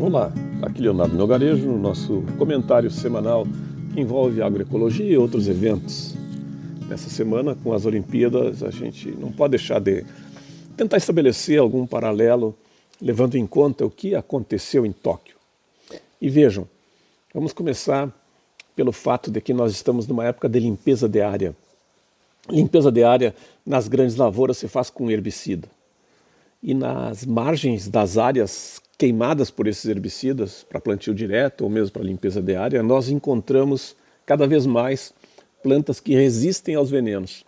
Olá, aqui Leonardo Melgarejo, no nosso comentário semanal que envolve agroecologia e outros eventos. Nessa semana, com as Olimpíadas, a gente não pode deixar de tentar estabelecer algum paralelo, levando em conta o que aconteceu em Tóquio. E vejam, vamos começar pelo fato de que nós estamos numa época de limpeza de área. Limpeza de área nas grandes lavouras se faz com herbicida. E nas margens das áreas queimadas por esses herbicidas, para plantio direto ou mesmo para limpeza de área, nós encontramos cada vez mais plantas que resistem aos venenos.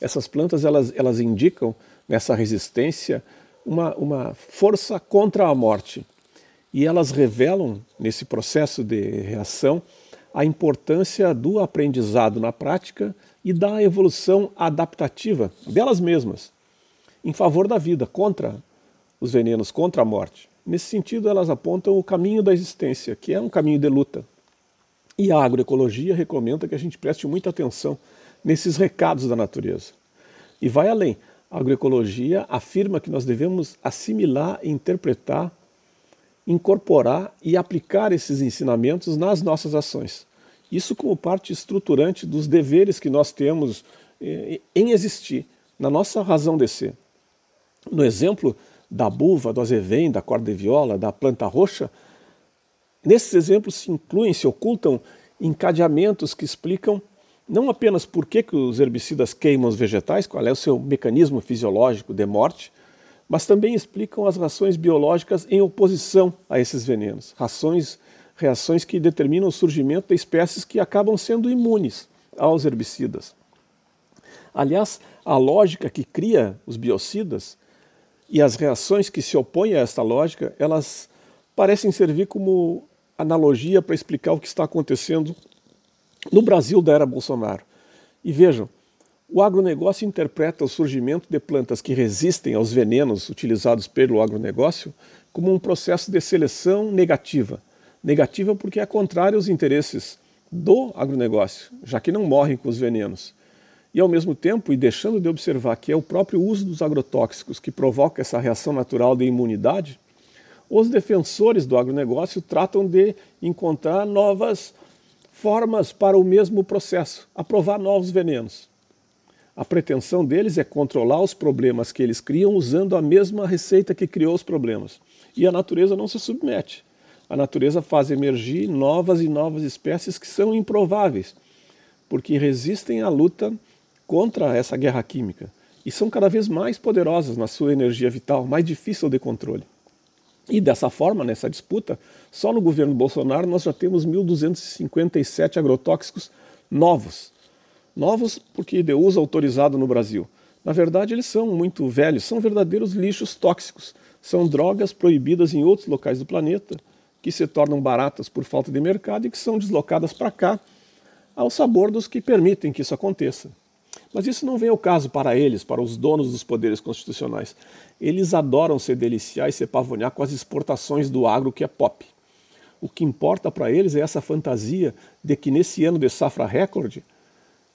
Essas plantas elas, elas indicam nessa resistência uma, uma força contra a morte. E elas revelam, nesse processo de reação, a importância do aprendizado na prática e da evolução adaptativa delas mesmas, em favor da vida, contra os venenos, contra a morte. Nesse sentido, elas apontam o caminho da existência, que é um caminho de luta. E a agroecologia recomenda que a gente preste muita atenção nesses recados da natureza. E vai além. A agroecologia afirma que nós devemos assimilar, interpretar, incorporar e aplicar esses ensinamentos nas nossas ações. Isso como parte estruturante dos deveres que nós temos eh, em existir, na nossa razão de ser. No exemplo da buva, do azevém, da corda de viola, da planta roxa, nesses exemplos se incluem, se ocultam encadeamentos que explicam não apenas por que, que os herbicidas queimam os vegetais, qual é o seu mecanismo fisiológico de morte, mas também explicam as reações biológicas em oposição a esses venenos, rações, reações que determinam o surgimento de espécies que acabam sendo imunes aos herbicidas. Aliás, a lógica que cria os biocidas e as reações que se opõem a esta lógica, elas parecem servir como analogia para explicar o que está acontecendo no Brasil da era Bolsonaro. E vejam, o agronegócio interpreta o surgimento de plantas que resistem aos venenos utilizados pelo agronegócio como um processo de seleção negativa. Negativa porque é contrária aos interesses do agronegócio, já que não morrem com os venenos e ao mesmo tempo, e deixando de observar que é o próprio uso dos agrotóxicos que provoca essa reação natural de imunidade, os defensores do agronegócio tratam de encontrar novas formas para o mesmo processo, aprovar novos venenos. A pretensão deles é controlar os problemas que eles criam usando a mesma receita que criou os problemas. E a natureza não se submete. A natureza faz emergir novas e novas espécies que são improváveis, porque resistem à luta contra essa guerra química e são cada vez mais poderosas na sua energia vital, mais difícil de controle. E dessa forma, nessa disputa, só no governo Bolsonaro nós já temos 1.257 agrotóxicos novos. Novos porque de uso autorizado no Brasil. Na verdade, eles são muito velhos, são verdadeiros lixos tóxicos. São drogas proibidas em outros locais do planeta, que se tornam baratas por falta de mercado e que são deslocadas para cá, ao sabor dos que permitem que isso aconteça. Mas isso não vem ao caso para eles, para os donos dos poderes constitucionais. Eles adoram se deliciar e se pavonear com as exportações do agro que é pop. O que importa para eles é essa fantasia de que nesse ano de safra recorde,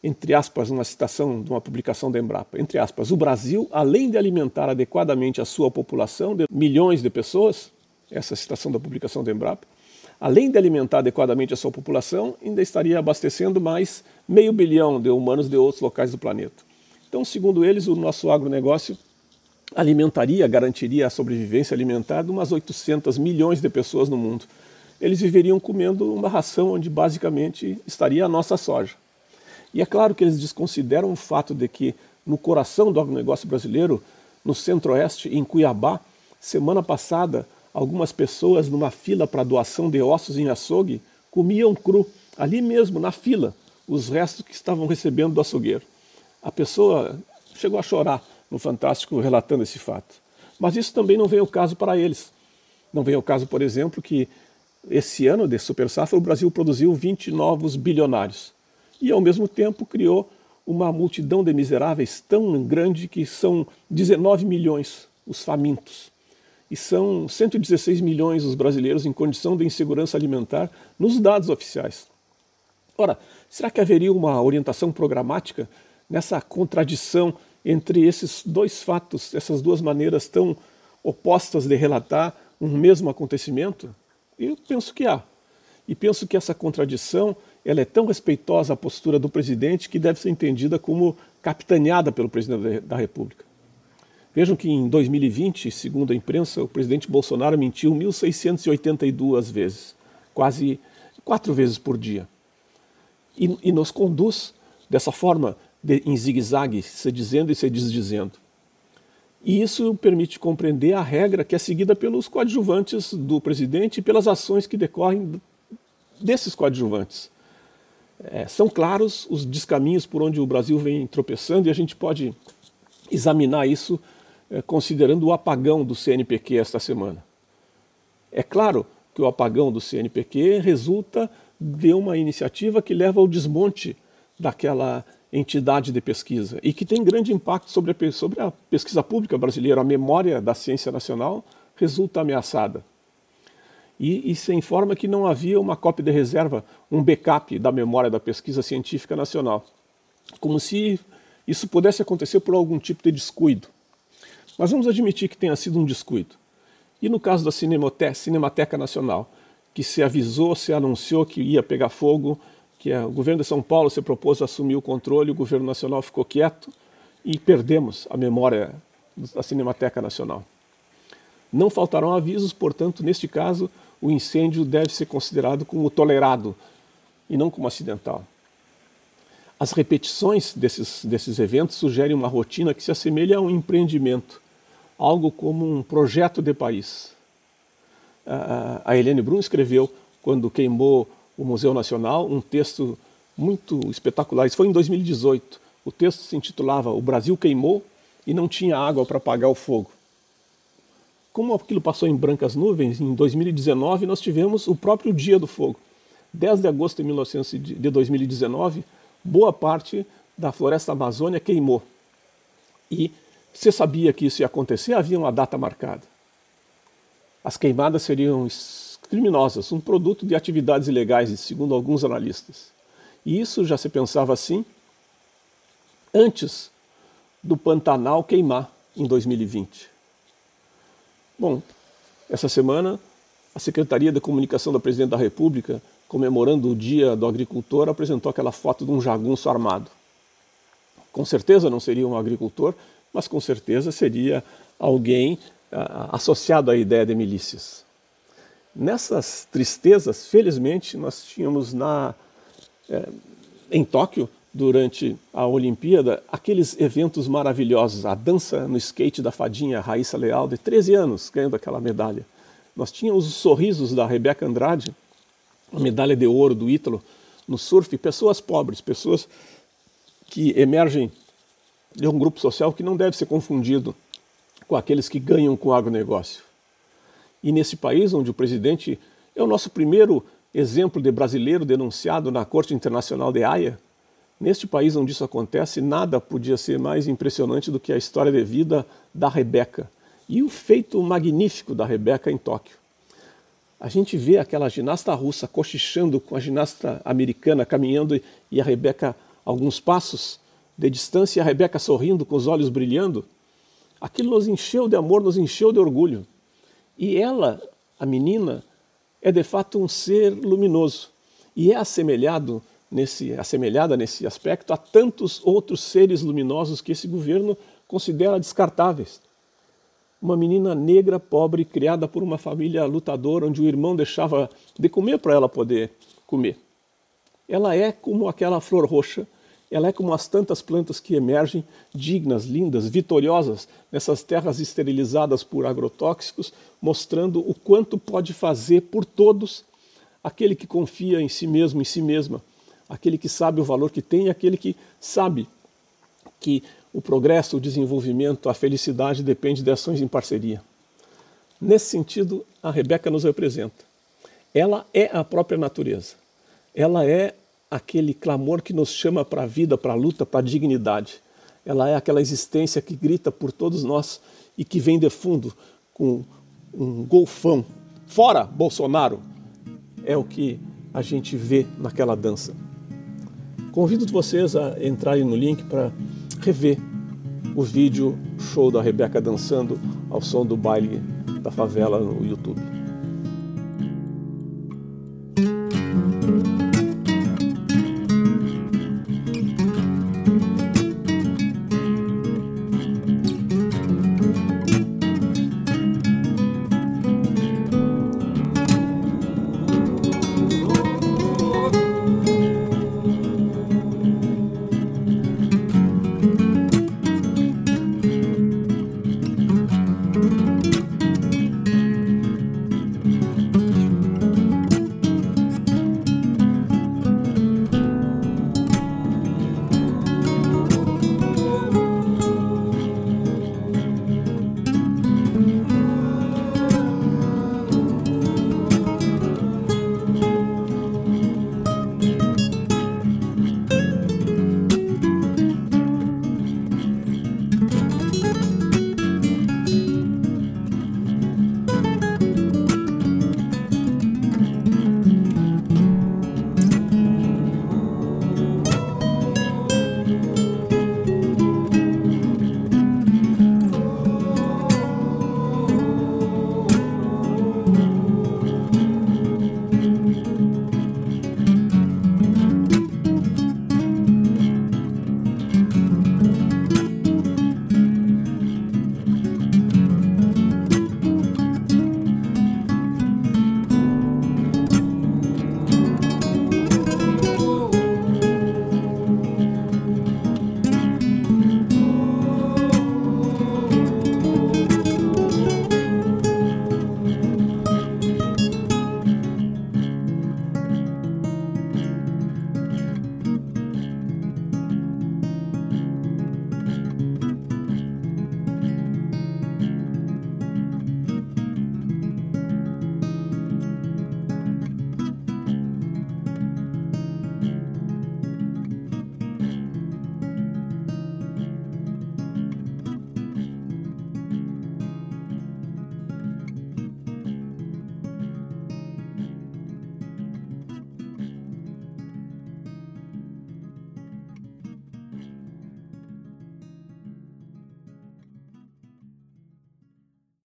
entre aspas, uma citação de uma publicação da Embrapa, entre aspas, o Brasil, além de alimentar adequadamente a sua população de milhões de pessoas, essa citação da publicação da Embrapa, além de alimentar adequadamente a sua população, ainda estaria abastecendo mais meio bilhão de humanos de outros locais do planeta. Então, segundo eles, o nosso agronegócio alimentaria, garantiria a sobrevivência alimentar de umas 800 milhões de pessoas no mundo. Eles viveriam comendo uma ração onde basicamente estaria a nossa soja. E é claro que eles desconsideram o fato de que no coração do agronegócio brasileiro, no centro-oeste, em Cuiabá, semana passada, algumas pessoas numa fila para doação de ossos em açougue comiam cru, ali mesmo, na fila, os restos que estavam recebendo do açougueiro. A pessoa chegou a chorar no Fantástico relatando esse fato. Mas isso também não vem ao caso para eles. Não vem ao caso, por exemplo, que esse ano de Super Safra o Brasil produziu 20 novos bilionários e, ao mesmo tempo, criou uma multidão de miseráveis tão grande que são 19 milhões os famintos e são 116 milhões os brasileiros em condição de insegurança alimentar nos dados oficiais. Ora, será que haveria uma orientação programática nessa contradição entre esses dois fatos, essas duas maneiras tão opostas de relatar um mesmo acontecimento? Eu penso que há. E penso que essa contradição ela é tão respeitosa à postura do presidente que deve ser entendida como capitaneada pelo presidente da República. Vejam que em 2020, segundo a imprensa, o presidente Bolsonaro mentiu 1.682 vezes, quase quatro vezes por dia. E, e nos conduz dessa forma, de, em zigue-zague, se dizendo e se desdizendo. E isso permite compreender a regra que é seguida pelos coadjuvantes do presidente e pelas ações que decorrem desses coadjuvantes. É, são claros os descaminhos por onde o Brasil vem tropeçando e a gente pode examinar isso é, considerando o apagão do CNPq esta semana. É claro que o apagão do CNPq resulta de uma iniciativa que leva ao desmonte daquela entidade de pesquisa e que tem grande impacto sobre a, sobre a pesquisa pública brasileira. A memória da ciência nacional resulta ameaçada. E, e, se informa que não havia uma cópia de reserva, um backup da memória da pesquisa científica nacional. Como se isso pudesse acontecer por algum tipo de descuido. Mas vamos admitir que tenha sido um descuido. E no caso da Cinemateca Nacional, que se avisou, se anunciou que ia pegar fogo, que o governo de São Paulo se propôs a assumir o controle, o governo nacional ficou quieto e perdemos a memória da Cinemateca Nacional. Não faltarão avisos, portanto, neste caso, o incêndio deve ser considerado como tolerado e não como acidental. As repetições desses, desses eventos sugerem uma rotina que se assemelha a um empreendimento, algo como um projeto de país. A Helene Brum escreveu, quando queimou o Museu Nacional, um texto muito espetacular. Isso foi em 2018. O texto se intitulava O Brasil queimou e não tinha água para apagar o fogo. Como aquilo passou em brancas nuvens, em 2019 nós tivemos o próprio Dia do Fogo. 10 de agosto de 2019, boa parte da floresta amazônia queimou. E você sabia que isso ia acontecer, havia uma data marcada. As queimadas seriam criminosas, um produto de atividades ilegais, segundo alguns analistas. E isso já se pensava assim antes do Pantanal queimar em 2020. Bom, essa semana a Secretaria da Comunicação da Presidente da República comemorando o Dia do Agricultor, apresentou aquela foto de um jagunço armado. Com certeza não seria um agricultor, mas com certeza seria alguém associado à ideia de milícias. Nessas tristezas, felizmente, nós tínhamos na, eh, em Tóquio, durante a Olimpíada, aqueles eventos maravilhosos, a dança no skate da fadinha Raíssa Leal, de 13 anos, ganhando aquela medalha. Nós tínhamos os sorrisos da Rebeca Andrade, a medalha de ouro do Ítalo no surf, pessoas pobres, pessoas que emergem de um grupo social que não deve ser confundido com aqueles que ganham com o agronegócio. E nesse país onde o presidente é o nosso primeiro exemplo de brasileiro denunciado na Corte Internacional de Haia, neste país onde isso acontece, nada podia ser mais impressionante do que a história de vida da Rebeca e o feito magnífico da Rebeca em Tóquio a gente vê aquela ginasta russa cochichando com a ginasta americana caminhando e a Rebeca alguns passos de distância e a Rebeca sorrindo com os olhos brilhando. Aquilo nos encheu de amor, nos encheu de orgulho. E ela, a menina, é de fato um ser luminoso e é assemelhado nesse, assemelhada nesse aspecto a tantos outros seres luminosos que esse governo considera descartáveis uma menina negra, pobre, criada por uma família lutadora, onde o irmão deixava de comer para ela poder comer. Ela é como aquela flor roxa, ela é como as tantas plantas que emergem, dignas, lindas, vitoriosas, nessas terras esterilizadas por agrotóxicos, mostrando o quanto pode fazer por todos aquele que confia em si mesmo, em si mesma, aquele que sabe o valor que tem, aquele que sabe que o progresso, o desenvolvimento, a felicidade depende de ações em parceria. Nesse sentido, a Rebeca nos representa. Ela é a própria natureza. Ela é aquele clamor que nos chama para a vida, para a luta, para a dignidade. Ela é aquela existência que grita por todos nós e que vem de fundo com um golfão. Fora Bolsonaro! É o que a gente vê naquela dança. Convido vocês a entrarem no link para rever o vídeo show da Rebeca dançando ao som do baile da favela no YouTube.